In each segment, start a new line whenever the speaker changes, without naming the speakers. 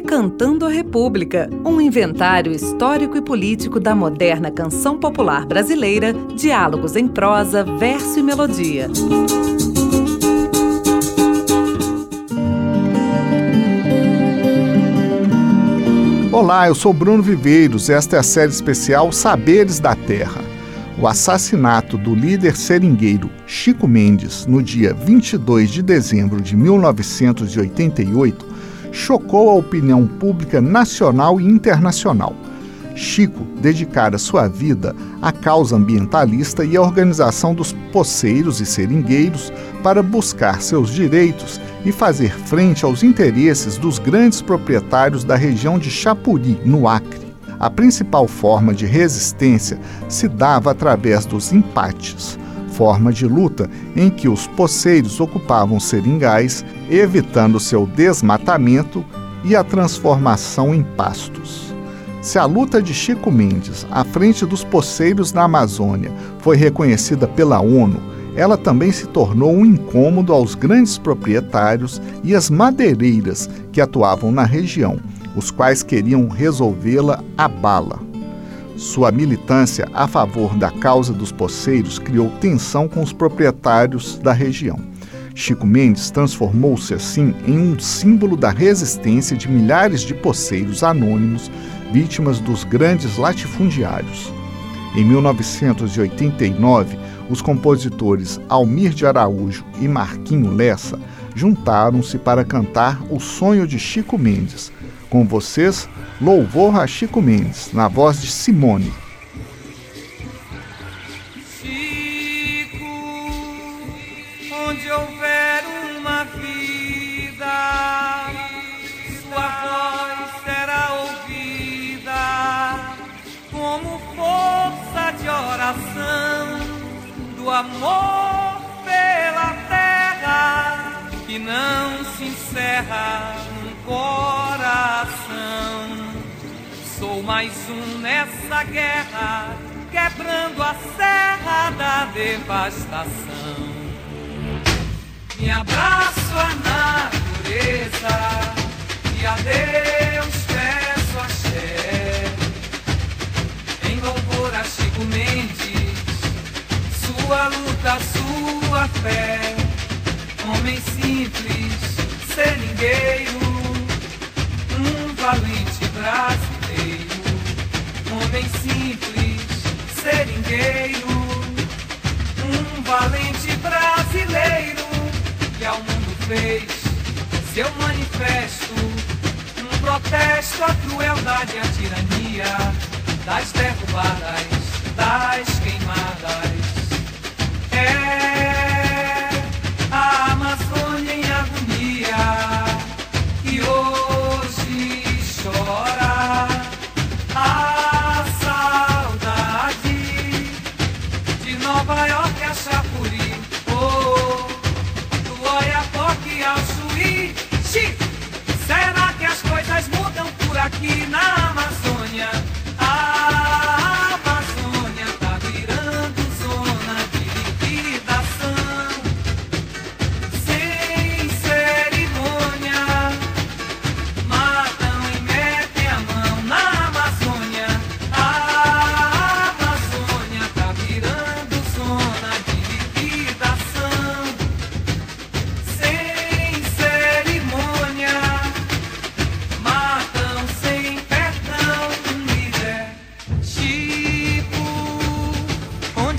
Decantando a República, um inventário histórico e político da moderna canção popular brasileira, diálogos em prosa, verso e melodia.
Olá, eu sou Bruno Viveiros. Esta é a série especial Saberes da Terra. O assassinato do líder seringueiro Chico Mendes no dia 22 de dezembro de 1988 chocou a opinião pública nacional e internacional. Chico dedicara sua vida à causa ambientalista e à organização dos poceiros e seringueiros para buscar seus direitos e fazer frente aos interesses dos grandes proprietários da região de Chapuri, no Acre. A principal forma de resistência se dava através dos empates, forma de luta em que os poceiros ocupavam seringais, evitando seu desmatamento e a transformação em pastos. Se a luta de Chico Mendes à frente dos poceiros na Amazônia foi reconhecida pela ONU, ela também se tornou um incômodo aos grandes proprietários e às madeireiras que atuavam na região os quais queriam resolvê-la à bala. Sua militância a favor da causa dos poceiros criou tensão com os proprietários da região. Chico Mendes transformou-se assim em um símbolo da resistência de milhares de poceiros anônimos vítimas dos grandes latifundiários. Em 1989, os compositores Almir de Araújo e Marquinho Lessa juntaram-se para cantar O Sonho de Chico Mendes, com vocês, Louvor a Chico Mendes, na voz de Simone.
Chico, onde houver uma vida, sua voz será ouvida como força de oração do amor pela terra que não se encerra num coração. Sou mais um nessa guerra, quebrando a serra da devastação. Me abraço à natureza e a Deus peço axé. Em louvor a Chico Mendes, sua luta, sua fé. Homem simples, seringueiro, um valente brasileiro. Simples, seringueiro, um valente brasileiro que ao mundo fez seu manifesto. Um protesto à crueldade e à tirania das derrubadas, das de Nova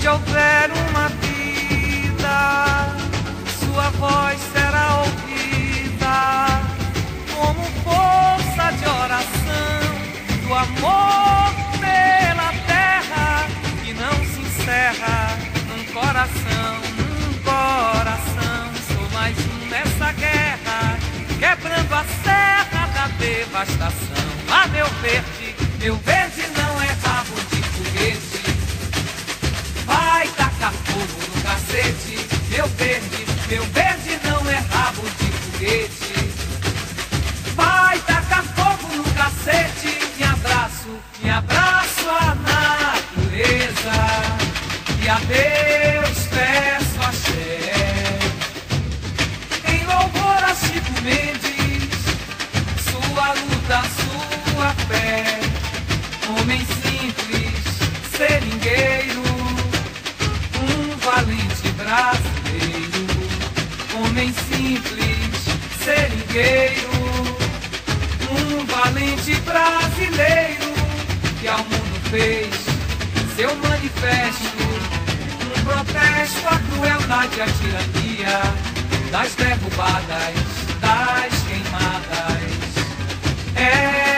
onde houver uma vida, sua voz será ouvida como força de oração do amor pela terra que não se encerra num coração, num coração. Sou mais um nessa guerra, quebrando a serra da devastação. Ah, meu verde, meu verde não Meu verde não é rabo de foguete. Vai tacar fogo no cacete. Me abraço, me abraço à natureza. E a Deus peço axé. Em louvor a Chico Mendes, sua luta, sua fé. Homem simples, seringueiro, um valente braço homem simples, seringueiro, um valente brasileiro que ao mundo fez seu manifesto, um protesto à crueldade e à tirania, das derrubadas, das queimadas. É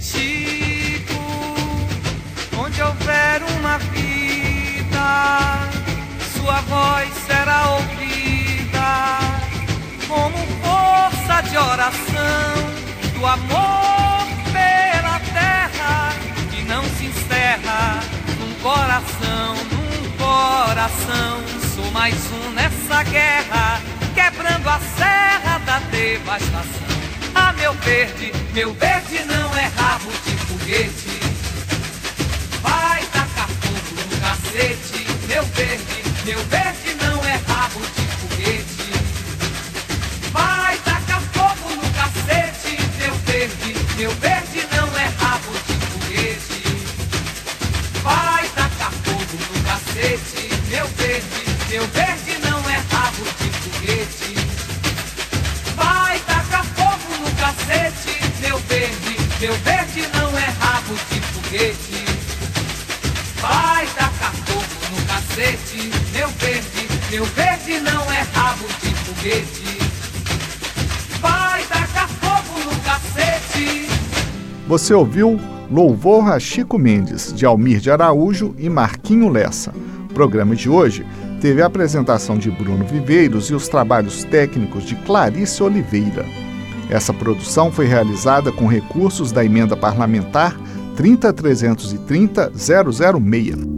Chico, onde houver uma vida, sua voz será ouvida como força de oração do amor pela terra que não se encerra num coração, num coração. Sou mais um nessa guerra, quebrando a serra da devastação. Ah, meu verde, meu verde não é rabo de foguete. Meu verde, meu verde não é rabo de foguete. Vai tacar fogo no cacete.
Você ouviu Louvor a Chico Mendes, de Almir de Araújo e Marquinho Lessa. O programa de hoje teve a apresentação de Bruno Viveiros e os trabalhos técnicos de Clarice Oliveira. Essa produção foi realizada com recursos da emenda parlamentar 30330-006.